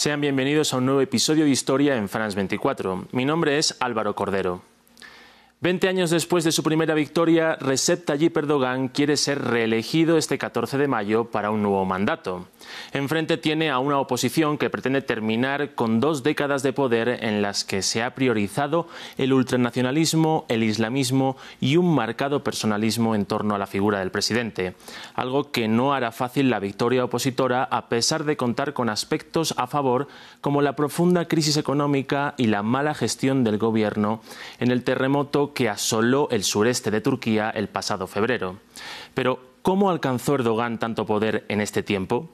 Sean bienvenidos a un nuevo episodio de Historia en France 24. Mi nombre es Álvaro Cordero. Veinte años después de su primera victoria, Recep Tayyip Erdogan quiere ser reelegido este 14 de mayo para un nuevo mandato. Enfrente tiene a una oposición que pretende terminar con dos décadas de poder en las que se ha priorizado el ultranacionalismo, el islamismo y un marcado personalismo en torno a la figura del presidente, algo que no hará fácil la victoria opositora a pesar de contar con aspectos a favor como la profunda crisis económica y la mala gestión del gobierno en el terremoto que asoló el sureste de Turquía el pasado febrero. Pero, ¿cómo alcanzó Erdogan tanto poder en este tiempo?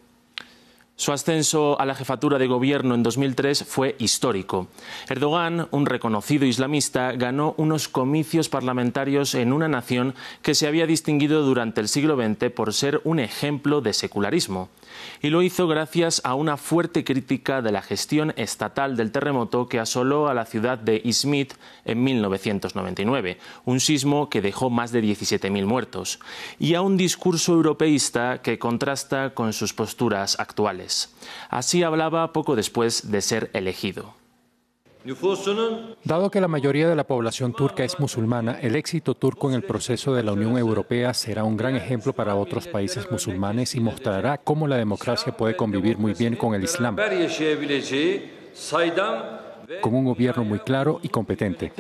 Su ascenso a la jefatura de gobierno en 2003 fue histórico. Erdogan, un reconocido islamista, ganó unos comicios parlamentarios en una nación que se había distinguido durante el siglo XX por ser un ejemplo de secularismo. Y lo hizo gracias a una fuerte crítica de la gestión estatal del terremoto que asoló a la ciudad de Izmit en 1999, un sismo que dejó más de 17.000 muertos, y a un discurso europeísta que contrasta con sus posturas actuales. Así hablaba poco después de ser elegido. Dado que la mayoría de la población turca es musulmana, el éxito turco en el proceso de la Unión Europea será un gran ejemplo para otros países musulmanes y mostrará cómo la democracia puede convivir muy bien con el Islam, con un gobierno muy claro y competente.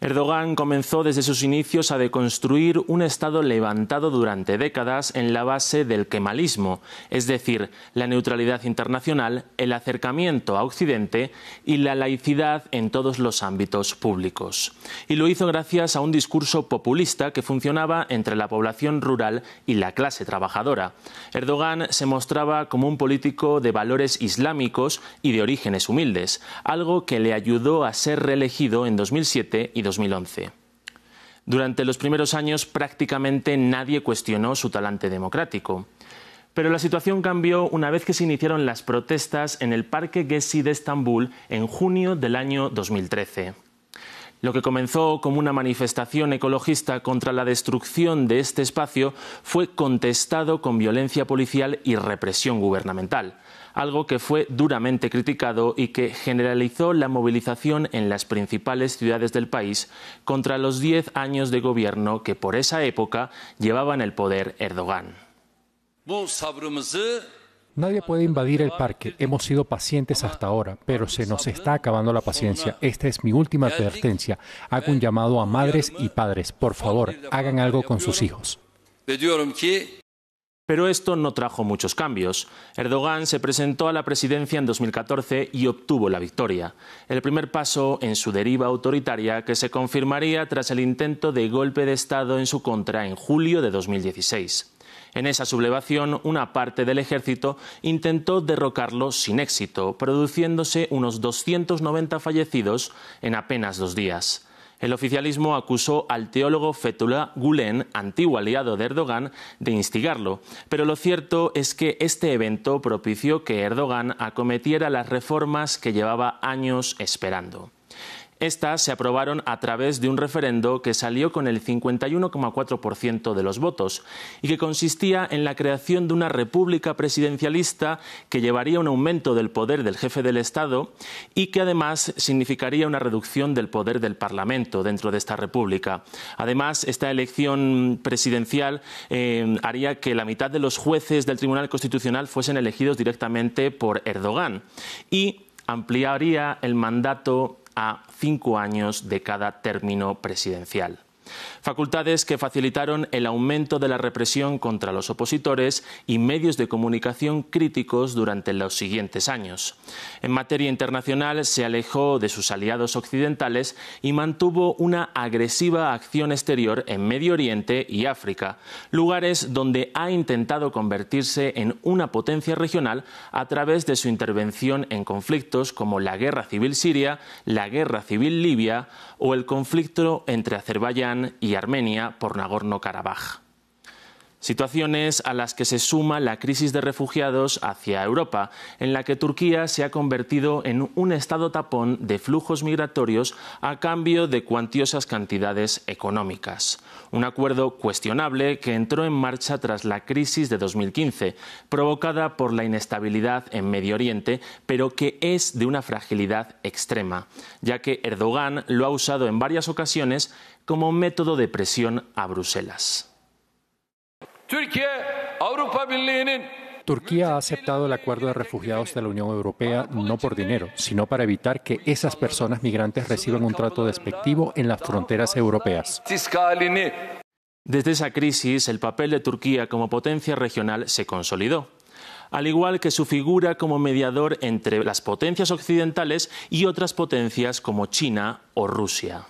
Erdogan comenzó desde sus inicios a deconstruir un Estado levantado durante décadas en la base del kemalismo, es decir, la neutralidad internacional, el acercamiento a Occidente y la laicidad en todos los ámbitos públicos. Y lo hizo gracias a un discurso populista que funcionaba entre la población rural y la clase trabajadora. Erdogan se mostraba como un político de valores islámicos y de orígenes humildes, algo que le ayudó a ser reelegido en 2007 y 2011. Durante los primeros años prácticamente nadie cuestionó su talante democrático. Pero la situación cambió una vez que se iniciaron las protestas en el Parque Gezi de Estambul en junio del año 2013. Lo que comenzó como una manifestación ecologista contra la destrucción de este espacio fue contestado con violencia policial y represión gubernamental algo que fue duramente criticado y que generalizó la movilización en las principales ciudades del país contra los diez años de gobierno que por esa época llevaban el poder Erdogan. Nadie puede invadir el parque. Hemos sido pacientes hasta ahora, pero se nos está acabando la paciencia. Esta es mi última advertencia. Hago un llamado a madres y padres. Por favor, hagan algo con sus hijos. Pero esto no trajo muchos cambios. Erdogan se presentó a la presidencia en 2014 y obtuvo la victoria, el primer paso en su deriva autoritaria que se confirmaría tras el intento de golpe de Estado en su contra en julio de 2016. En esa sublevación, una parte del ejército intentó derrocarlo sin éxito, produciéndose unos 290 fallecidos en apenas dos días. El oficialismo acusó al teólogo Fethullah Gulen, antiguo aliado de Erdogan, de instigarlo. Pero lo cierto es que este evento propició que Erdogan acometiera las reformas que llevaba años esperando. Estas se aprobaron a través de un referendo que salió con el 51,4% de los votos y que consistía en la creación de una república presidencialista que llevaría un aumento del poder del jefe del Estado y que además significaría una reducción del poder del Parlamento dentro de esta república. Además, esta elección presidencial eh, haría que la mitad de los jueces del Tribunal Constitucional fuesen elegidos directamente por Erdogan y ampliaría el mandato a cinco años de cada término presidencial facultades que facilitaron el aumento de la represión contra los opositores y medios de comunicación críticos durante los siguientes años. En materia internacional se alejó de sus aliados occidentales y mantuvo una agresiva acción exterior en Medio Oriente y África, lugares donde ha intentado convertirse en una potencia regional a través de su intervención en conflictos como la guerra civil siria, la guerra civil libia o el conflicto entre Azerbaiyán y Armenia por Nagorno-Karabaj. Situaciones a las que se suma la crisis de refugiados hacia Europa, en la que Turquía se ha convertido en un estado tapón de flujos migratorios a cambio de cuantiosas cantidades económicas. Un acuerdo cuestionable que entró en marcha tras la crisis de 2015, provocada por la inestabilidad en Medio Oriente, pero que es de una fragilidad extrema, ya que Erdogan lo ha usado en varias ocasiones como método de presión a Bruselas. Turquía ha aceptado el acuerdo de refugiados de la Unión Europea no por dinero, sino para evitar que esas personas migrantes reciban un trato despectivo en las fronteras europeas. Desde esa crisis, el papel de Turquía como potencia regional se consolidó al igual que su figura como mediador entre las potencias occidentales y otras potencias como China o Rusia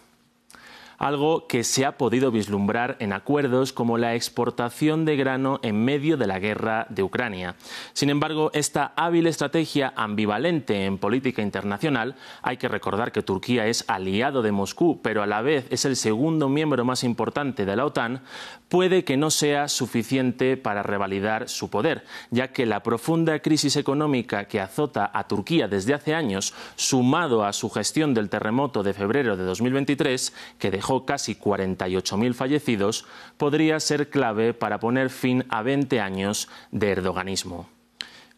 algo que se ha podido vislumbrar en acuerdos como la exportación de grano en medio de la guerra de Ucrania. Sin embargo, esta hábil estrategia ambivalente en política internacional, hay que recordar que Turquía es aliado de Moscú, pero a la vez es el segundo miembro más importante de la OTAN, puede que no sea suficiente para revalidar su poder, ya que la profunda crisis económica que azota a Turquía desde hace años, sumado a su gestión del terremoto de febrero de 2023, que dejó casi 48.000 fallecidos, podría ser clave para poner fin a 20 años de erdoganismo.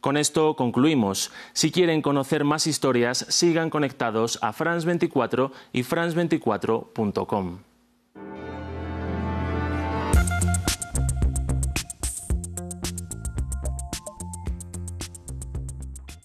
Con esto concluimos. Si quieren conocer más historias, sigan conectados a France24 y france24.com.